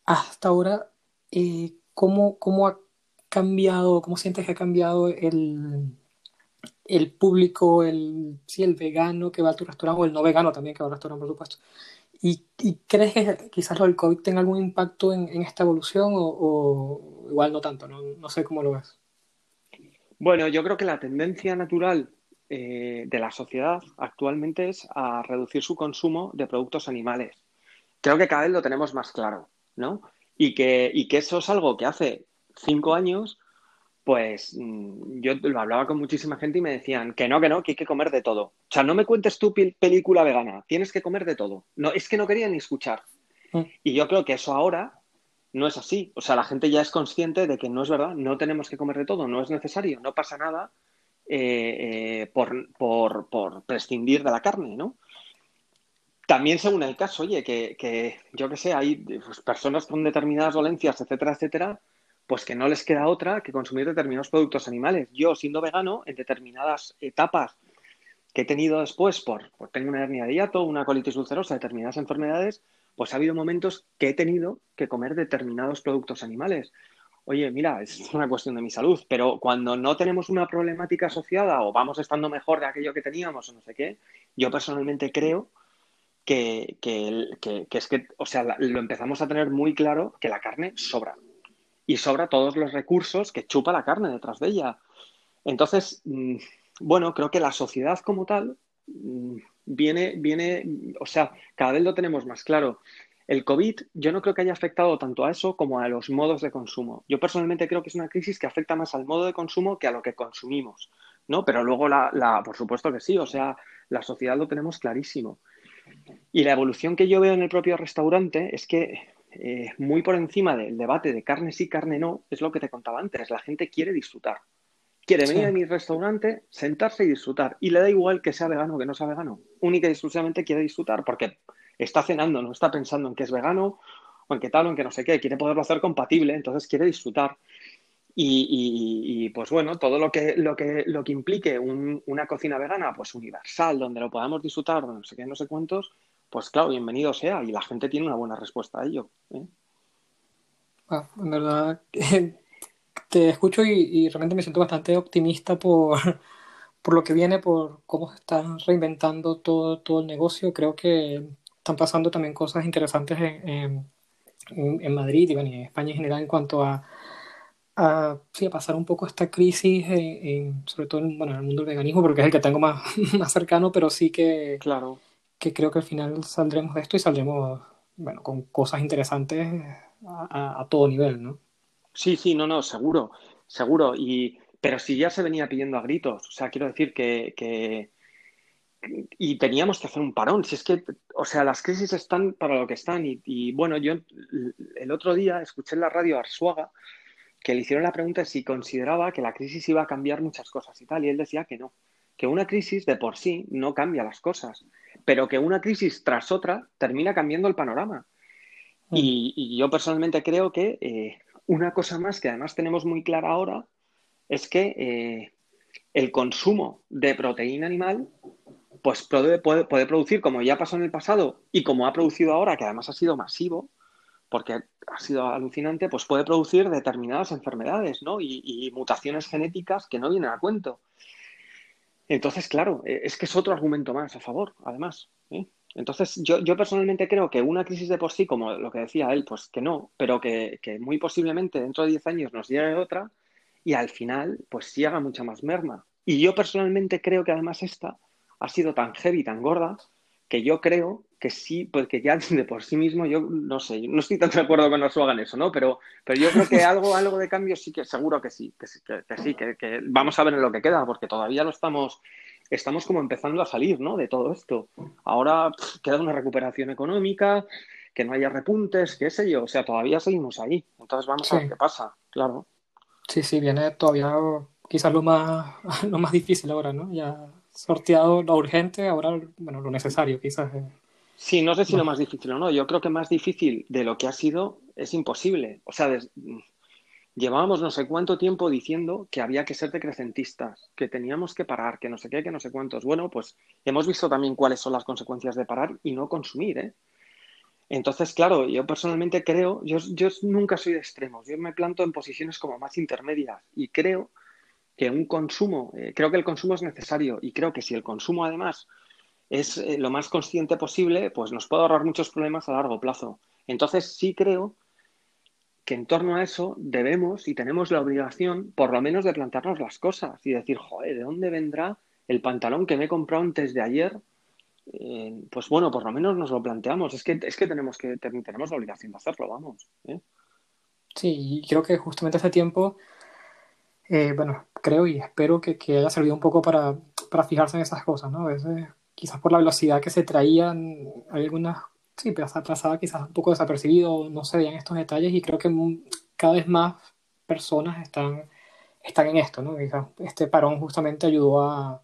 hasta ahora, eh, ¿cómo, cómo ha cambiado, cómo sientes que ha cambiado el, el público, el, sí, el vegano que va a tu restaurante o el no vegano también que va al restaurante, por supuesto? ¿Y, crees que quizás lo del COVID tenga algún impacto en, esta evolución o, igual no tanto? No, no, sé cómo lo ves. Bueno, yo creo que la tendencia natural eh, de la sociedad actualmente es a reducir su consumo de productos animales. Creo que cada vez lo tenemos más claro, ¿no? Y que, y que eso es algo que hace cinco años pues mm, yo lo hablaba con muchísima gente y me decían que no, que no, que hay que comer de todo. O sea, no me cuentes tu película vegana, tienes que comer de todo. No, es que no querían ni escuchar. Mm. Y yo creo que eso ahora no es así. O sea, la gente ya es consciente de que no es verdad, no tenemos que comer de todo, no es necesario, no pasa nada eh, eh, por, por, prescindir de la carne, ¿no? También según el caso, oye, que, que yo qué sé, hay pues, personas con determinadas dolencias, etcétera, etcétera, pues que no les queda otra que consumir determinados productos animales. Yo, siendo vegano, en determinadas etapas que he tenido después por, por tengo una hernia de hiato, una colitis ulcerosa, determinadas enfermedades, pues ha habido momentos que he tenido que comer determinados productos animales. Oye, mira, es una cuestión de mi salud, pero cuando no tenemos una problemática asociada o vamos estando mejor de aquello que teníamos o no sé qué, yo personalmente creo que, que, que, que es que, o sea, lo empezamos a tener muy claro que la carne sobra y sobra todos los recursos que chupa la carne detrás de ella. Entonces, mm, bueno, creo que la sociedad como tal mm, viene, viene, o sea, cada vez lo tenemos más claro. El COVID yo no creo que haya afectado tanto a eso como a los modos de consumo. Yo personalmente creo que es una crisis que afecta más al modo de consumo que a lo que consumimos, ¿no? Pero luego, la, la, por supuesto que sí, o sea, la sociedad lo tenemos clarísimo. Y la evolución que yo veo en el propio restaurante es que eh, muy por encima del debate de carne sí, carne no, es lo que te contaba antes. La gente quiere disfrutar. Quiere venir a mi restaurante, sentarse y disfrutar. Y le da igual que sea vegano o que no sea vegano. Única y exclusivamente quiere disfrutar porque está cenando, no está pensando en que es vegano o en qué tal o en que no sé qué. Quiere poderlo hacer compatible, entonces quiere disfrutar. Y, pues bueno, todo lo que, lo que, lo que implique una cocina vegana, pues universal, donde lo podamos disfrutar, no sé qué, no sé cuántos, pues claro, bienvenido sea y la gente tiene una buena respuesta a ello. ¿eh? Ah, en verdad, te escucho y, realmente me siento bastante optimista por, por lo que viene, por cómo se está reinventando todo, todo el negocio. Creo que están pasando también cosas interesantes en, en, Madrid y, en España en general en cuanto a, a, sí, a pasar un poco esta crisis, sobre todo en, bueno, en el mundo del veganismo, porque es el que tengo más, más cercano, pero sí que... Claro que creo que al final saldremos de esto y saldremos, bueno, con cosas interesantes a, todo nivel, ¿no? Sí, sí, no, no, seguro, seguro. Y, pero si ya se venía pidiendo a gritos, o sea, quiero decir que, y teníamos que hacer un parón. Si es que, o sea, las crisis están para lo que están. Y, y, bueno, yo el otro día escuché en la radio a Arsuaga que le hicieron la pregunta si consideraba que la crisis iba a cambiar muchas cosas y tal. Y él decía que no, que una crisis de por sí no cambia las cosas pero que una crisis tras otra termina cambiando el panorama. Mm. Y, yo personalmente creo que eh, una cosa más que además tenemos muy clara ahora es que eh, el consumo de proteína animal pues puede, puede, producir, como ya pasó en el pasado y como ha producido ahora, que además ha sido masivo, porque ha sido alucinante, pues puede producir determinadas enfermedades ¿no? y, y mutaciones genéticas que no vienen a cuento. Entonces, claro, e, es que es otro argumento más a favor, además. ¿eh? Entonces, yo, yo, personalmente creo que una crisis de por sí, como lo que decía él, pues que no, pero que, que muy posiblemente dentro de 10 años nos llegue otra y al final, pues sí haga mucha más merma. Y yo personalmente creo que además esta ha sido tan heavy, tan gorda, que yo creo que sí, porque ya de por sí mismo, yo no sé, no estoy tan de acuerdo con que hagan eso, ¿no? Pero, pero yo creo que algo, algo de cambio sí que seguro que sí, que, sí, que, vamos a ver en lo que queda, porque todavía lo estamos, estamos como empezando a salir, ¿no? De todo esto. Ahora queda una recuperación económica, que no haya repuntes, qué sé yo, o sea, todavía seguimos ahí. Entonces vamos a ver qué pasa, claro. Sí, sí, viene todavía quizás lo más, lo más difícil ahora, ¿no? Ya sorteado lo urgente, ahora, bueno, lo necesario quizás. Eh. Sí, no sé si lo más difícil o no. Yo creo que más difícil de lo que ha sido es imposible. O sea, llevábamos no sé cuánto tiempo diciendo que había que ser decrecentistas, que teníamos que parar, que no sé qué, que no sé cuántos. Bueno, pues hemos visto también cuáles son las consecuencias de parar y no consumir, ¿eh? Entonces, claro, yo personalmente creo, yo, yo nunca soy de extremos, yo me planto en posiciones como más intermedias y creo que un consumo, eh, creo que el consumo es necesario y creo que si el consumo además es eh, lo más consciente posible, pues nos puede ahorrar muchos problemas a largo plazo. Entonces sí creo que en torno a eso debemos y tenemos la obligación, por lo menos, de plantearnos las cosas y decir, joder, ¿de dónde vendrá el pantalón que me he comprado antes de ayer? Eh, pues bueno, por lo menos nos lo planteamos. Es que, es que tenemos que tenemos la obligación de hacerlo, vamos. Sí, y creo que justamente hace tiempo eh, bueno, creo y espero que, que, haya servido un poco para, para fijarse en esas cosas, ¿no? A veces, quizás por la velocidad que se traían, hay algunas, sí, pasaba quizás un poco desapercibido, no se veían estos detalles y creo que cada vez más personas están, están en esto, ¿no? Este parón justamente ayudó a,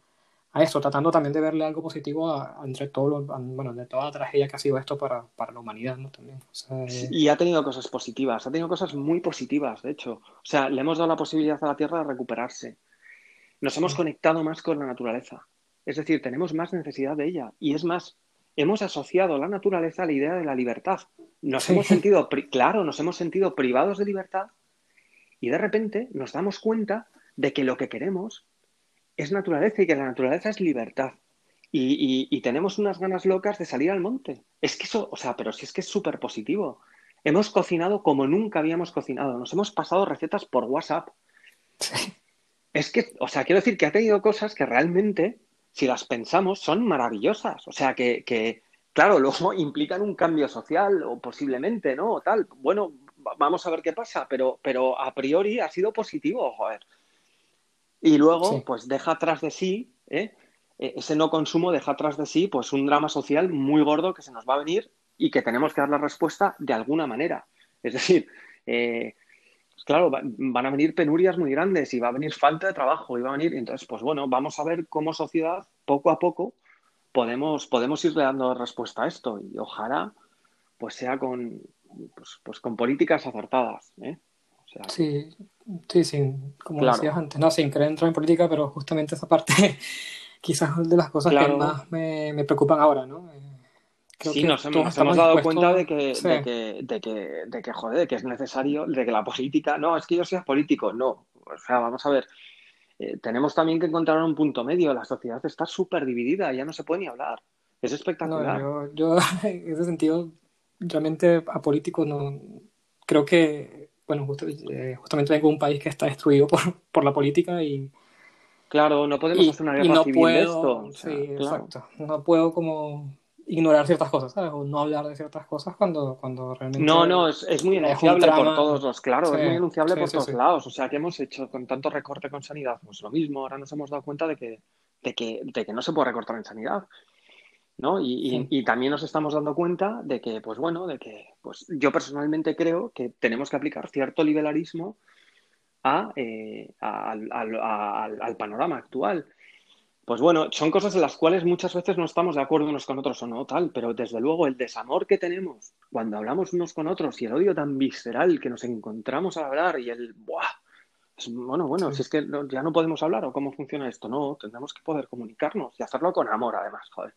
a eso, tratando también de verle algo positivo a, entre todo bueno, de toda la tragedia que ha sido esto para, para la humanidad, ¿no? También. Eh, y ha tenido cosas positivas, ha tenido cosas muy positivas, de hecho. O sea, le hemos dado la posibilidad a la Tierra de recuperarse. Nos hemos conectado más con la naturaleza. Es decir, tenemos más necesidad de ella. Y es más, hemos asociado la naturaleza a la idea de la libertad. Nos hemos sentido, claro, nos hemos sentido privados de libertad y de repente nos damos cuenta de que lo que queremos es naturaleza y que la naturaleza es libertad. Y, tenemos unas ganas locas de salir al monte. Es que eso, o sea, pero si es que es súper positivo. Hemos cocinado como nunca habíamos cocinado. Nos hemos pasado recetas por WhatsApp. Es que, o sea, quiero decir que ha tenido cosas que realmente, si las pensamos, son maravillosas. O sea, que, que claro, luego implican un cambio social o posiblemente, ¿no? O tal. Bueno, vamos a ver qué pasa, pero, pero a priori ha sido positivo, joder. Y luego, pues deja atrás de sí, ¿eh? E, ese no consumo deja atrás de sí, pues un drama social muy gordo que se nos va a venir y que tenemos que dar la respuesta de alguna manera. Es decir, eh, pues claro, van a venir penurias muy grandes y va a venir falta de trabajo y va a venir. Entonces, pues bueno, vamos a ver cómo sociedad, poco a poco, podemos, podemos ir dando respuesta a esto y ojalá pues sea con, pues, pues con políticas acertadas. ¿eh? sí, sí, sí, como decías antes, no, sin querer entrar en política, pero justamente esa parte quizás es de las cosas que más me, me, preocupan ahora, ¿no? Eh, sí, nos, hemos, dado cuenta de que, de, que, de, que, de que, joder, de que es necesario, de que la política, no, es que yo sea político, no, o sea, vamos a ver, eh, tenemos también que encontrar un punto medio, la sociedad está súper dividida, ya no se puede ni hablar, es espectacular. yo, yo, en ese sentido, realmente a políticos no, creo que bueno, eh, justamente vengo de un país que está destruido por, por la política y... Claro, no podemos hacer una guerra civil de esto. sí, exacto. No puedo como ignorar ciertas cosas, ¿sabes? O no hablar de ciertas cosas cuando, cuando realmente... No, no, es, es muy enunciable por todos los, claro, es muy enunciable por todos lados. O sea, ¿qué hemos hecho con tanto recorte con sanidad? Pues lo mismo, ahora nos hemos dado cuenta de que, de que, de que no se puede recortar en sanidad. ¿No? Y, también nos estamos dando cuenta de que, pues bueno, de que pues yo personalmente creo que tenemos que aplicar cierto liberalismo eh, al, panorama actual. Pues bueno, son cosas en las cuales muchas veces no estamos de acuerdo unos con otros o no tal, pero desde luego el desamor que tenemos cuando hablamos unos con otros y el odio tan visceral que nos encontramos al hablar y el ¡buah! bueno, bueno, si es que ya no podemos hablar o cómo funciona esto, no, tendremos que poder comunicarnos y hacerlo con amor además, joder.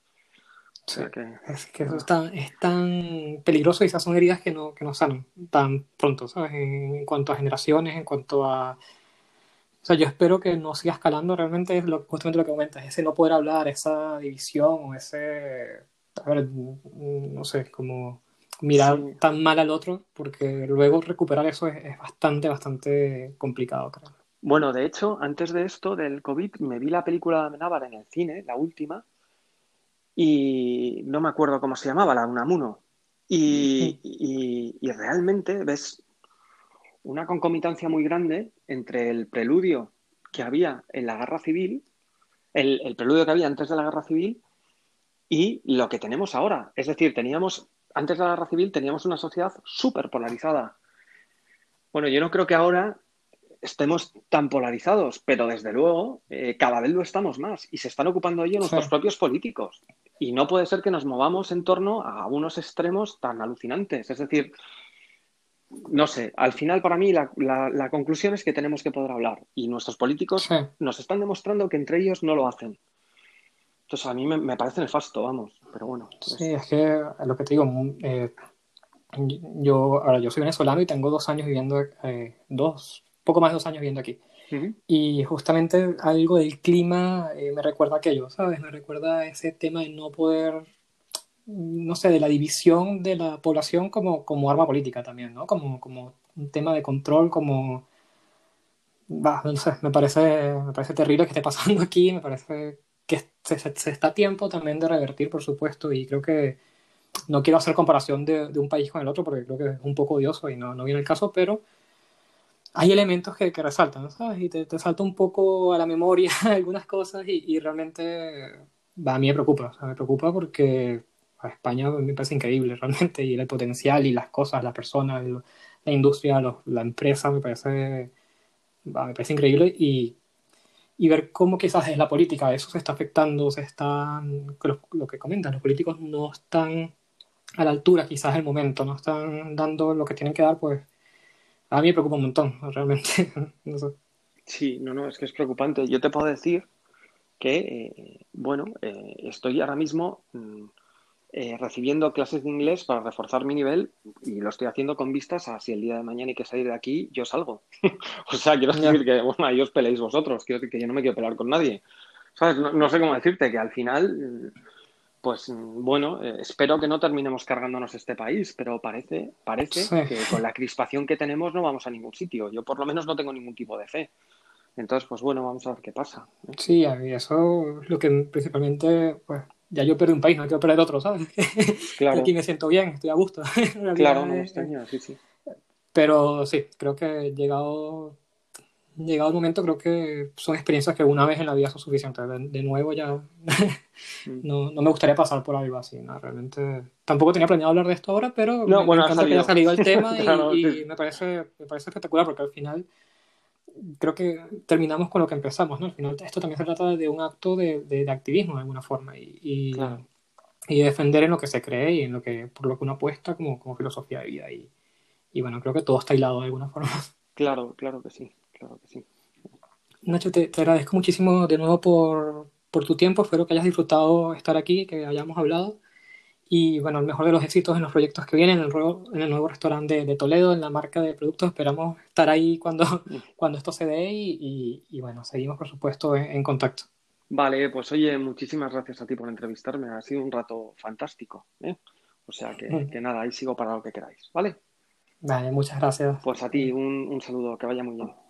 Es que eso es tan, es tan peligroso y esas son heridas que no, que no sanan tan pronto, ¿sabes? En, cuanto a generaciones, en cuanto a... O sea, yo espero que no siga escalando realmente lo, justamente lo que comentas, ese no poder hablar, esa división o ese... A ver, no sé, como mirar tan mal al otro, porque luego recuperar eso es, es bastante, bastante complicado, creo. Bueno, de hecho, antes de esto, del COVID, me vi la película de Amenábar en el cine, la última, y no me acuerdo cómo se llamaba, la Unamuno. Y, y, realmente ves una concomitancia muy grande entre el preludio que había en la guerra civil, el, el, preludio que había antes de la guerra civil y lo que tenemos ahora. Es decir, teníamos, antes de la guerra civil teníamos una sociedad súper polarizada. Bueno, yo no creo que ahora estemos tan polarizados, pero desde luego eh, cada vez lo estamos más y se están ocupando ello nuestros propios políticos. Y no puede ser que nos movamos en torno a unos extremos tan alucinantes. Es decir, no sé, al final para mí la, conclusión es que tenemos que poder hablar y nuestros políticos nos están demostrando que entre ellos no lo hacen. Entonces a mí me, parece nefasto, vamos, pero bueno. Sí, es que lo que te digo, eh, yo, ahora yo soy venezolano y tengo dos años viviendo, eh, dos, poco más de dos años viviendo aquí. Y justamente algo del clima eh, me recuerda aquello, ¿sabes? Me recuerda ese tema de no poder, no sé, de la división de la población como, como arma política también, ¿no? Como, como un tema de control, como... Bah, no sé, me parece, me parece terrible que esté pasando aquí, me parece que se, se, está a tiempo también de revertir, por supuesto, y creo que no quiero hacer comparación de, de, un país con el otro porque creo que es un poco odioso y no, no viene el caso, pero hay elementos que, resaltan, ¿sabes? Y te, te, salta un poco a la memoria algunas cosas y, realmente a mí me preocupa, o me preocupa porque a España me parece increíble realmente y el potencial y las cosas, las personas, la industria, la empresa, me parece, me parece increíble y y ver cómo quizás es la política eso se está afectando, se están, lo, lo que comentan, los políticos no están a la altura quizás del momento, no están dando lo que tienen que dar, pues a mí me preocupa un montón, realmente. no sé. Sí, no, no, es que es preocupante. Yo te puedo decir que, eh, bueno, eh, estoy ahora mismo mm, eh, recibiendo clases de inglés para reforzar mi nivel y lo estoy haciendo con vistas a si el día de mañana hay que salir de aquí, yo salgo. o sea, quiero decir que, bueno, ahí os peleéis vosotros, quiero decir que yo no me quiero pelear con nadie. ¿Sabes? No, no sé cómo decirte, que al final pues bueno, eh, espero que no terminemos cargándonos este país, pero parece, parece sí. que con la crispación que tenemos no vamos a ningún sitio. Yo por lo menos no tengo ningún tipo de fe. Entonces, pues bueno, vamos a ver qué pasa. ¿eh? Sí, y eso es lo que principalmente, pues ya yo perdí un país, no quiero perder otro, ¿sabes? Claro. Aquí me siento bien, estoy a gusto. claro, no me extraña, sí, sí. Pero sí, creo que he llegado llegado el momento, creo que son experiencias que una vez en la vida son suficientes. De, de nuevo ya mm. no, no, me gustaría pasar por algo así, ¿no? Realmente tampoco tenía planeado hablar de esto ahora, pero no, me, bueno, me encanta que haya salido el tema y, claro, y sí. me, parece, me parece espectacular porque al final creo que terminamos con lo que empezamos, ¿no? Al final esto también se trata de un acto de, de, de activismo de alguna forma y, y, claro. y, defender en lo que se cree y en lo que, por lo que uno apuesta como, como filosofía de vida y, y bueno, creo que todo está hilado de alguna forma. Claro, claro que sí claro que sí. Nacho, te, te agradezco muchísimo de nuevo por, por, tu tiempo. Espero que hayas disfrutado estar aquí, que hayamos hablado. Y bueno, el mejor de los éxitos en los proyectos que vienen, en el, nuevo, en el nuevo restaurante de, de, Toledo, en la marca de productos. Esperamos estar ahí cuando, cuando esto se dé y, y, y bueno, seguimos por supuesto en, en, contacto. Vale, pues oye, muchísimas gracias a ti por entrevistarme. Ha sido un rato fantástico. ¿eh? O sea que, mm. que nada, ahí sigo para lo que queráis. ¿Vale? Vale, muchas gracias. Pues a ti un, un saludo, que vaya muy bien.